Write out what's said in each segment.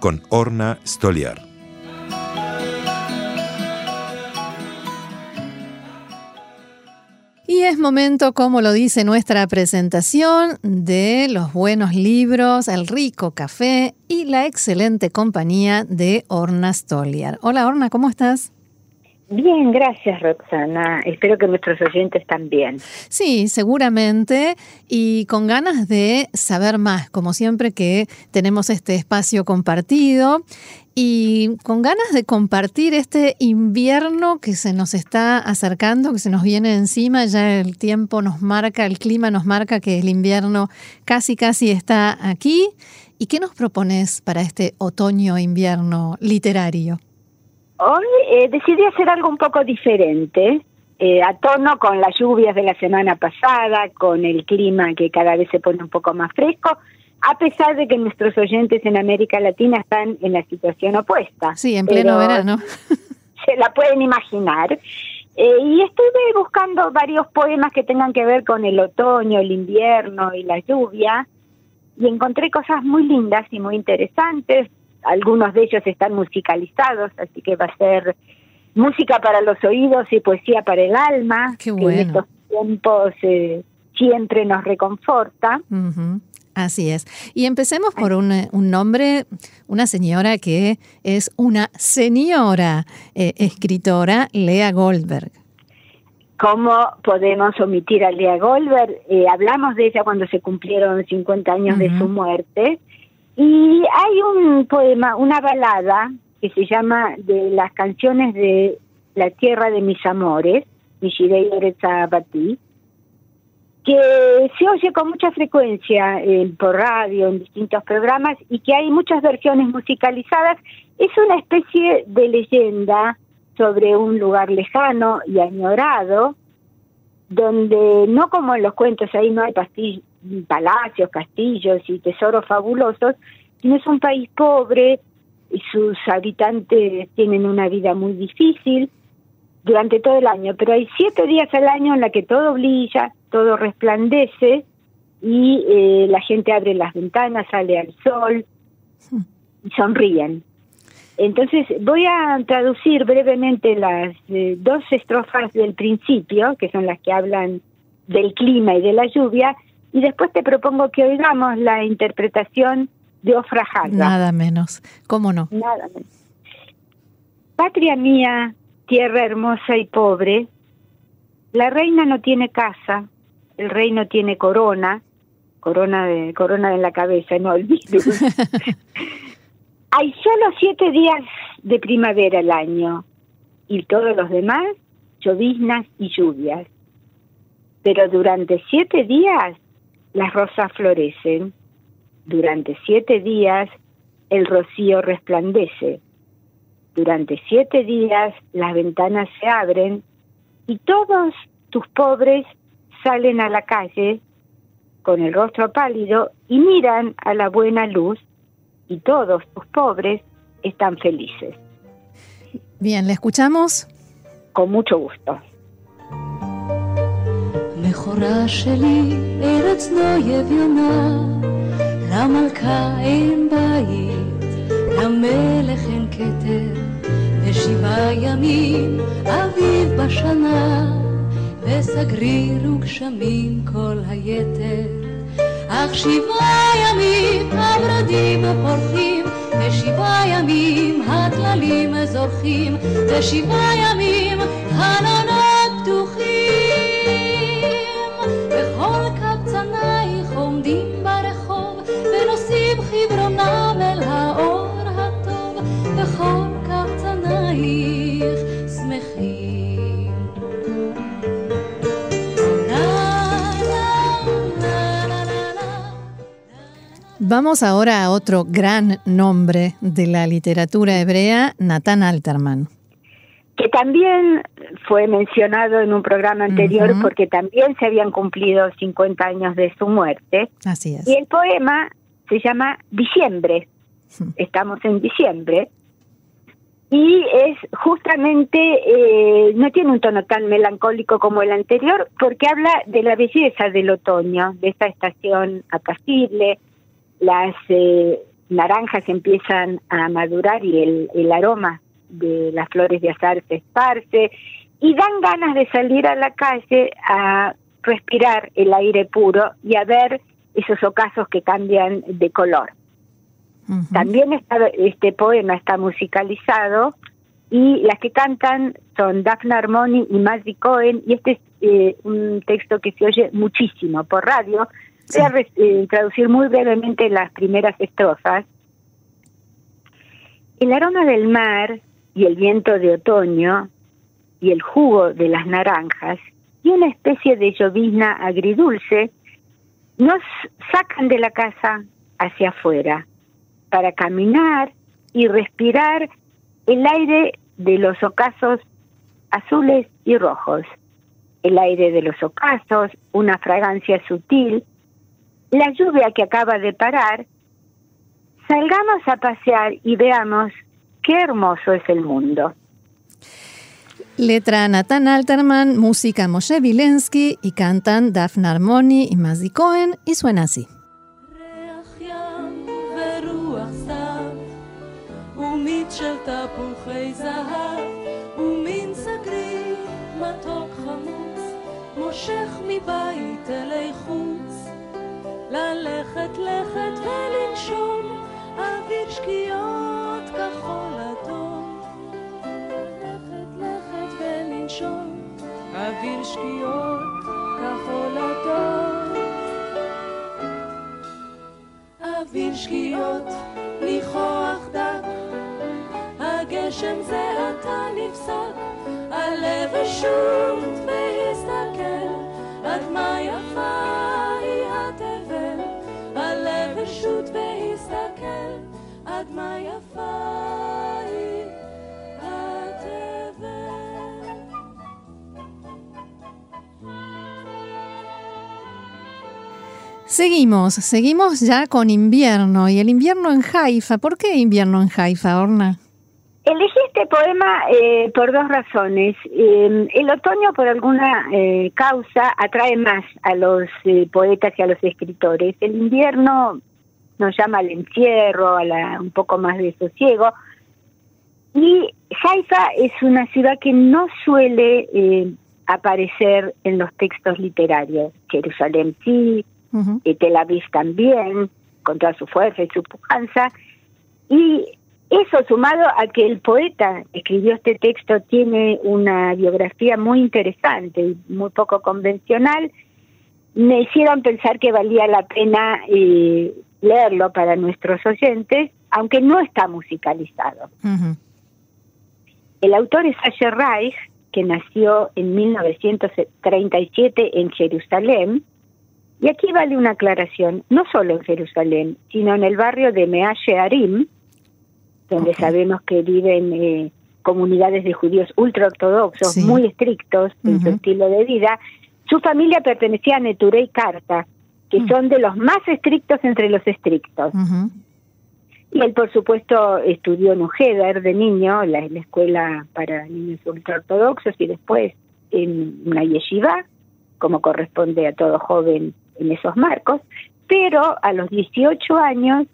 con Orna Stoliar. Y es momento, como lo dice nuestra presentación, de los buenos libros, el rico café y la excelente compañía de Orna Stoliar. Hola Orna, ¿cómo estás? Bien, gracias Roxana. Espero que nuestros oyentes también. Sí, seguramente. Y con ganas de saber más, como siempre que tenemos este espacio compartido. Y con ganas de compartir este invierno que se nos está acercando, que se nos viene encima, ya el tiempo nos marca, el clima nos marca que el invierno casi casi está aquí. ¿Y qué nos propones para este otoño-invierno literario? Hoy eh, decidí hacer algo un poco diferente, eh, a tono con las lluvias de la semana pasada, con el clima que cada vez se pone un poco más fresco, a pesar de que nuestros oyentes en América Latina están en la situación opuesta. Sí, en pleno verano. Se la pueden imaginar. Eh, y estuve buscando varios poemas que tengan que ver con el otoño, el invierno y la lluvia, y encontré cosas muy lindas y muy interesantes, algunos de ellos están musicalizados, así que va a ser música para los oídos y poesía para el alma, que en estos tiempos eh, siempre nos reconforta. Así es. Y empecemos por un, un, nombre, una señora que es una señora eh, escritora, Lea Goldberg. ¿Cómo podemos omitir a Lea Goldberg? Eh, hablamos de ella cuando se cumplieron 50 años de su muerte y hay un poema, una balada que se llama de las canciones de la tierra de mis amores, Mishirei Bati, que se oye con mucha frecuencia eh, por radio, en distintos programas, y que hay muchas versiones musicalizadas. Es una especie de leyenda sobre un lugar lejano y añorado, donde no como en los cuentos ahí no hay palacios, castillos y tesoros fabulosos, sino es un país pobre y sus habitantes tienen una vida muy difícil durante todo el año, pero hay siete días al año en la que todo brilla, todo resplandece y eh, la gente abre las ventanas, sale al sol y sonríen. Entonces voy a traducir brevemente las eh, dos estrofas del principio, que son las que hablan del clima y de la lluvia, y después te propongo que oigamos la interpretación de Ofra Nada menos, ¿cómo no? Nada menos. Patria mía, tierra hermosa y pobre, la reina no tiene casa, el rey no tiene corona, corona de corona en la cabeza, no olvides. Hay solo siete días de primavera al año y todos los demás lloviznas y lluvias. Pero durante siete días las rosas florecen. Durante siete días el rocío resplandece. Durante siete días las ventanas se abren y todos tus pobres salen a la calle con el rostro pálido y miran a la buena luz y todos tus pobres están felices. Bien, ¿le escuchamos? Con mucho gusto. בכורה שלי, ארץ לא יביונה, למלכה אין בית, למלך אין כתר, ושבעה ימים אביב בשנה, וסגריר וגשמים כל היתר. אך שבעה ימים הורדים פורחים, ושבעה ימים הטללים זורחים, ושבעה ימים חלונות פתוחים. Vamos ahora a otro gran nombre de la literatura hebrea, Natán Alterman. Que también fue mencionado en un programa anterior porque también se habían cumplido 50 años de su muerte. Así es. Y el poema se llama Diciembre. Estamos en diciembre. Y es justamente, eh, no tiene un tono tan melancólico como el anterior, porque habla de la belleza del otoño, de esta estación apacible, las eh, naranjas empiezan a madurar y el, el aroma de las flores de azar se esparce y dan ganas de salir a la calle a respirar el aire puro y a ver esos ocasos que cambian de color. También está, este poema está musicalizado y las que cantan son Daphne Armoni y Maggie Cohen y este es eh, un texto que se oye muchísimo por radio. Voy a eh, traducir muy brevemente las primeras estrofas. El aroma del mar y el viento de otoño y el jugo de las naranjas y una especie de llovizna agridulce nos sacan de la casa hacia afuera para caminar y respirar el aire de los ocasos azules y rojos, el aire de los ocasos, una fragancia sutil, la lluvia que acaba de parar, salgamos a pasear y veamos qué hermoso es el mundo. Letra Nathan Alterman, música Moshe Vilensky y cantan Daphne Armoni y Mazzi Cohen y suena así. מושך מבית אלי חוץ, ללכת לכת ולנשום אוויר שקיעות כחול אדום. ללכת לכת ולנשום אוויר שקיעות כחול אדום. אוויר שקיעות ניחוח דק, הגשם זה עתה נפסק, הלב אשות והסתכל, עד מה יפה הלב אשות והסתכל, עד מה יפה היא התבל. Seguimos, seguimos ya con invierno y el invierno en Haifa. ¿Por qué invierno en Haifa, Orna? Elegí este poema eh, por dos razones. Eh, el otoño, por alguna eh, causa, atrae más a los eh, poetas y a los escritores. El invierno nos llama al encierro, a la, un poco más de sosiego. Y Haifa es una ciudad que no suele eh, aparecer en los textos literarios. Jerusalén sí, eh, Tel Aviv también, con toda su fuerza y su pujanza. Y eso sumado a que el poeta que escribió este texto tiene una biografía muy interesante y muy poco convencional, me hicieron pensar que valía la pena eh, leerlo para nuestros oyentes, aunque no está musicalizado. El autor es Asher Reich, que nació en 1937 en Jerusalén. Y aquí vale una aclaración, no solo en Jerusalén, sino en el barrio de Mea Shearim, donde sabemos que viven eh, comunidades de judíos ultraortodoxos, Sí. muy estrictos en su estilo de vida. Su familia pertenecía a Neturei Karta, que Mm. son de los más estrictos entre los estrictos. Y él, por supuesto, estudió en Ujeder de niño, la, la escuela para niños ultraortodoxos, y después en una yeshiva, como corresponde a todo joven en esos marcos. Pero a los 18 años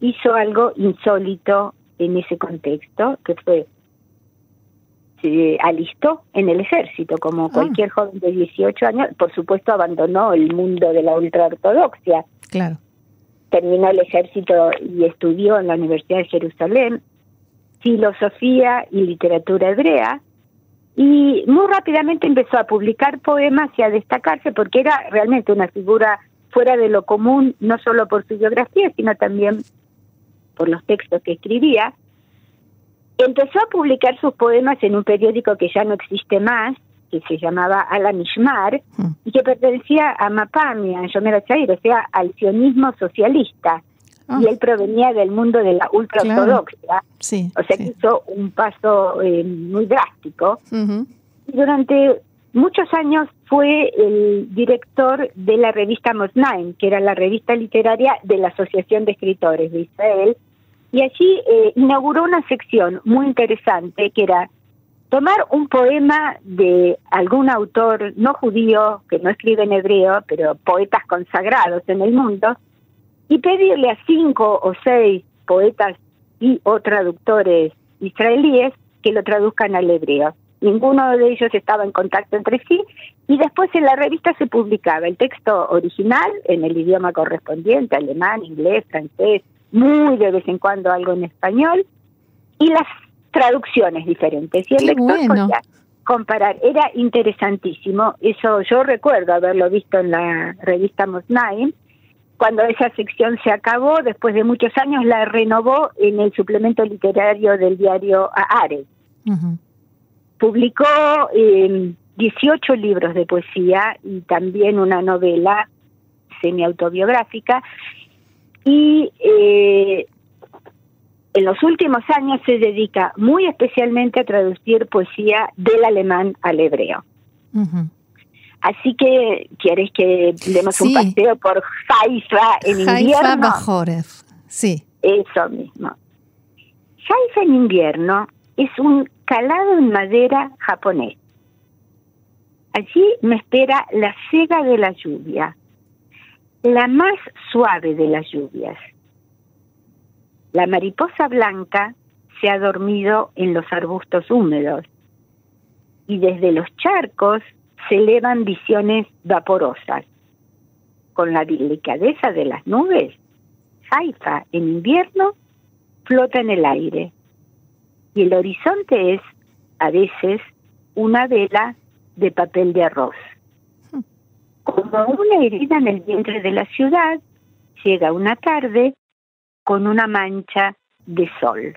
hizo algo insólito en ese contexto, que fue se alistó en el ejército, como cualquier joven de 18 años. Por supuesto, abandonó el mundo de la ultraortodoxia Claro. terminó el ejército y estudió en la Universidad de Jerusalén filosofía y literatura hebrea y muy rápidamente empezó a publicar poemas y a destacarse porque era realmente una figura fuera de lo común, no solo por su biografía, sino también por los textos que escribía. Empezó a publicar sus poemas en un periódico que ya no existe más, que se llamaba Ala Mishmar, Mm. y que pertenecía a Mapami, a Yomer Atzair, o sea, al sionismo socialista. Ah. y él provenía del mundo de la ultraortodoxia, Sí. o sea que hizo un paso eh, muy drástico. Y durante muchos años fue el director de la revista Mosnaim, que era la revista literaria de la Asociación de Escritores de Israel, y allí eh, inauguró una sección muy interesante que era tomar un poema de algún autor no judío, que no escribe en hebreo, pero poetas consagrados en el mundo, y pedirle a cinco o seis poetas y o traductores israelíes que lo traduzcan al hebreo. Ninguno de ellos estaba en contacto entre sí y después en la revista se publicaba el texto original en el idioma correspondiente, alemán, inglés, francés, muy de vez en cuando algo en español y las traducciones diferentes. Y el Qué lector bueno. podía comparar. Era interesantísimo. Eso yo recuerdo haberlo visto en la revista Mosnaim. Cuando esa sección se acabó, después de muchos años, la renovó en el suplemento literario del diario Aare. Ujú. Publicó eh, 18 libros de poesía y también una novela semi-autobiográfica. Y eh, en los últimos años se dedica muy especialmente a traducir poesía del alemán al hebreo. Así que, ¿quieres que demos Sí. un paseo por Haifa en Haifa invierno? Bajoref. Sí. Eso mismo. Haifa en invierno es un calado en madera japonés. Allí me espera la cega de la lluvia, la más suave de las lluvias. La mariposa blanca se ha dormido en los arbustos húmedos y desde los charcos se elevan visiones vaporosas. Con la delicadeza de las nubes, Haifa en invierno flota en el aire y el horizonte es a veces una vela de papel de arroz. Como una herida en el vientre de la ciudad, llega una tarde con una mancha de sol.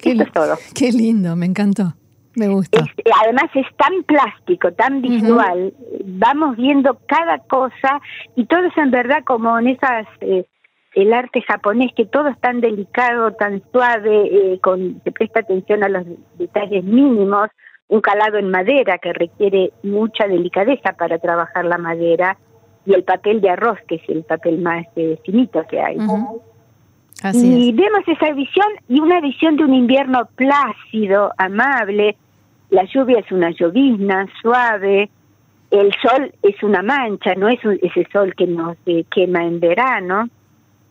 Qué, Esto es todo. qué lindo, me encantó. Me gusta. Es- además es tan plástico, tan visual, vamos viendo cada cosa y todo es en verdad como en esas, eh, el arte japonés, que todo es tan delicado, tan suave, eh, con, se presta atención a los detalles mínimos, un calado en madera que requiere mucha delicadeza para trabajar la madera y el papel de arroz, que es el papel más eh, finito que hay. Así Y es. vemos esa visión y una visión de un invierno plácido, amable. La lluvia es una llovizna suave. El sol es una mancha, no es un- ese sol que nos eh, quema en verano.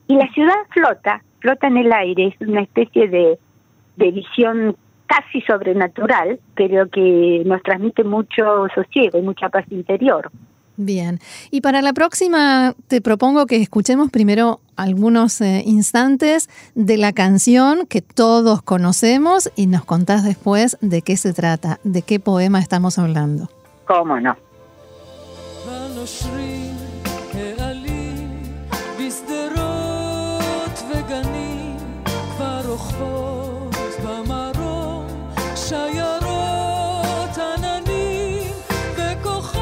Y la ciudad flota, flota en el aire. Es una especie de, de visión casi sobrenatural, pero que nos transmite mucho sosiego y mucha paz interior. Bien. Y para la próxima te propongo que escuchemos primero algunos eh, instantes de la canción que todos conocemos y nos contás después de qué se trata, de qué poema estamos hablando. ¿Cómo no? שיירות עננים וכוכב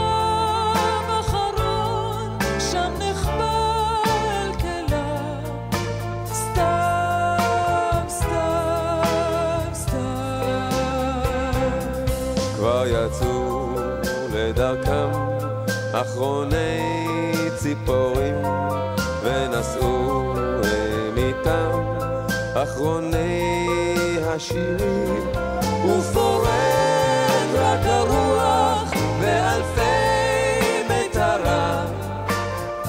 אחרון שם נחבא אל כלה סתיו, סתיו, סתיו כבר אחרוני ציפורים ונשאו הם איתם אחרוני השירים ופורד רק הרוח באלפי מיתריו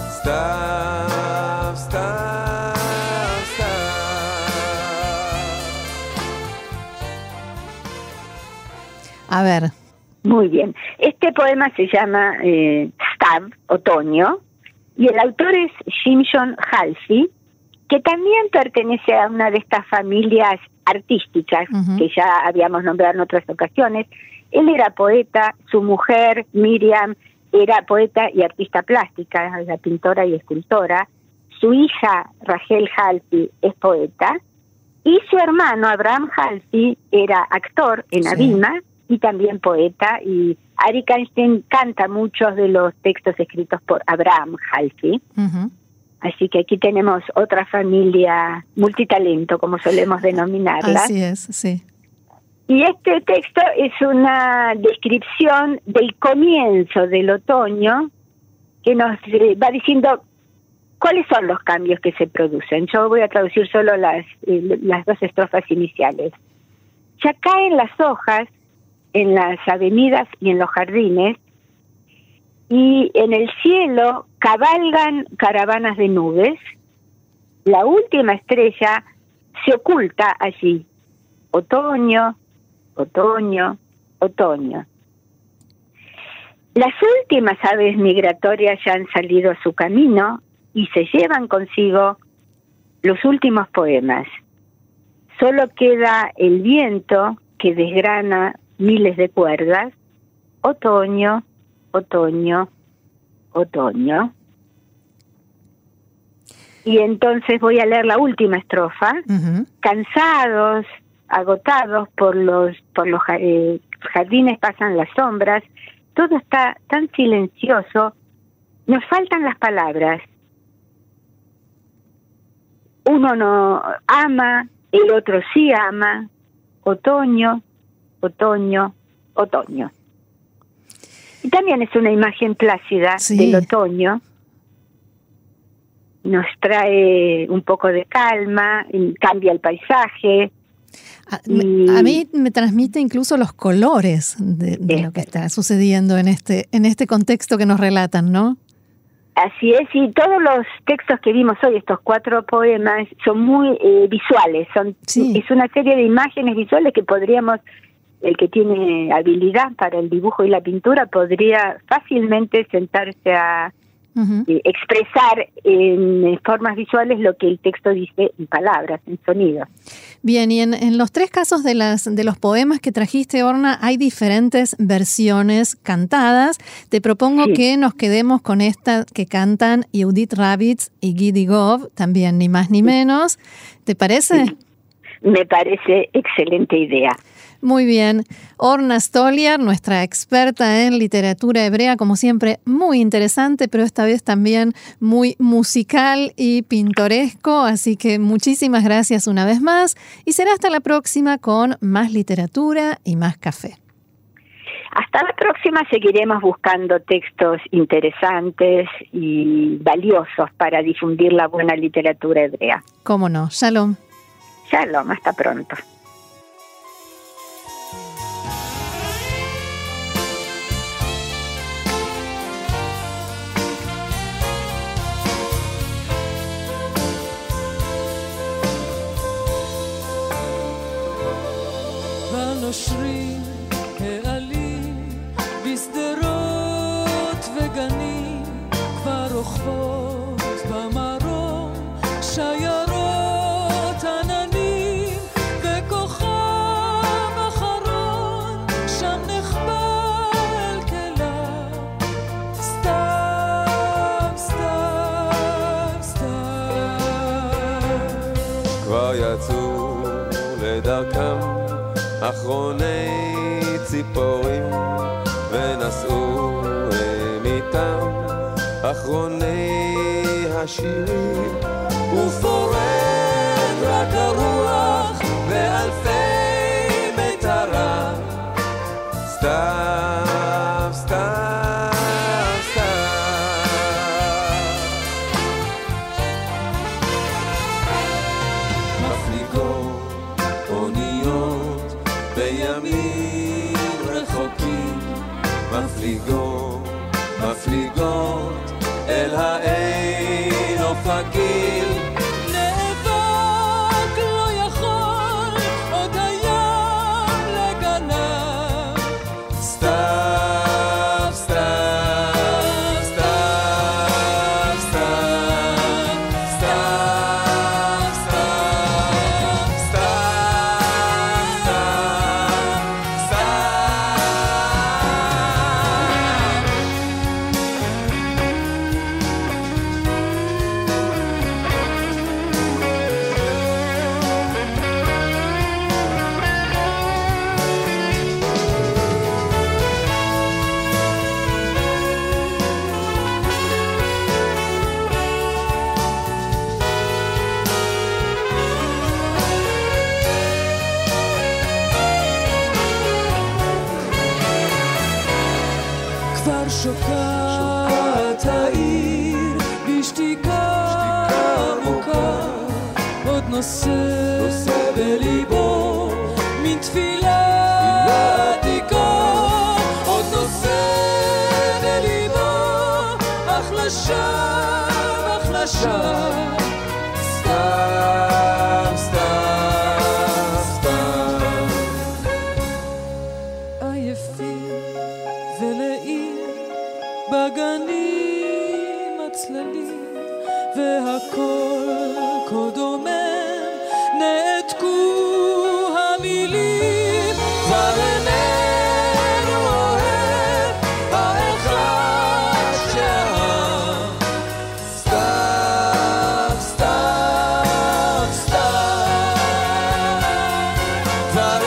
סתיו, סתיו, סתיו A ver, Muy bien. Este poema se llama eh, Stav, Otoño, y el autor es Shimshon Halsey, que también pertenece a una de estas familias artísticas que ya habíamos nombrado en otras ocasiones. Él era poeta, su mujer, Miriam, era poeta y artista plástica, era pintora y escultora. Su hija, Rachel Halsey, es poeta. Y su hermano, Abraham Halsey, era actor en Sí. Abima y también poeta. Y Arik Einstein canta muchos de los textos escritos por Abraham Halsey. Así que aquí tenemos otra familia multitalento, como solemos denominarla. Así es, sí. Y este texto es una descripción del comienzo del otoño que nos eh, va diciendo cuáles son los cambios que se producen. Yo voy a traducir solo las, eh, las dos estrofas iniciales. Ya caen las hojas en las avenidas y en los jardines y en el cielo cabalgan caravanas de nubes. La última estrella se oculta allí. Otoño, otoño, otoño. Las últimas aves migratorias ya han salido a su camino y se llevan consigo los últimos poemas. Solo queda el viento que desgrana miles de cuerdas. Otoño, otoño, otoño. Y entonces voy a leer la última estrofa. Cansados, agotados por los por los eh, jardines pasan las sombras. Todo está tan silencioso. Nos faltan las palabras. Uno no ama, el otro sí ama. Otoño, otoño, otoño. Y también es una imagen plácida Sí. del otoño. Nos trae un poco de calma, cambia el paisaje. A, Y- a mí me transmite incluso los colores de, de lo que está sucediendo en este, en este contexto que nos relatan, ¿no? Así es, y todos los textos que vimos hoy, estos cuatro poemas, son muy eh, visuales. Son, Sí. Es una serie de imágenes visuales que podríamos, el que tiene habilidad para el dibujo y la pintura, podría fácilmente sentarse a Eh, expresar en eh, formas visuales lo que el texto dice en palabras, en sonido. Bien, y en, en los tres casos de, las, de los poemas que trajiste, Orna, hay diferentes versiones cantadas. Te propongo Sí. que nos quedemos con esta que cantan Judith Ravitz y Gidi Gov, también ni más ni menos. ¿Te parece? Me parece excelente idea. Muy bien. Orna Stoliar, nuestra experta en literatura hebrea, como siempre, muy interesante, pero esta vez también muy musical y pintoresco. Así que muchísimas gracias una vez más y será hasta la próxima con más literatura y más café. Hasta la próxima seguiremos buscando textos interesantes y valiosos para difundir la buena literatura hebrea. ¿Cómo no? Shalom. Shalom, hasta pronto. Street. ציפורים ונשאו הם איתם אחרוני השירים ופורד מפליגות, מפליגות אל האין לשם, אך לשם. Father.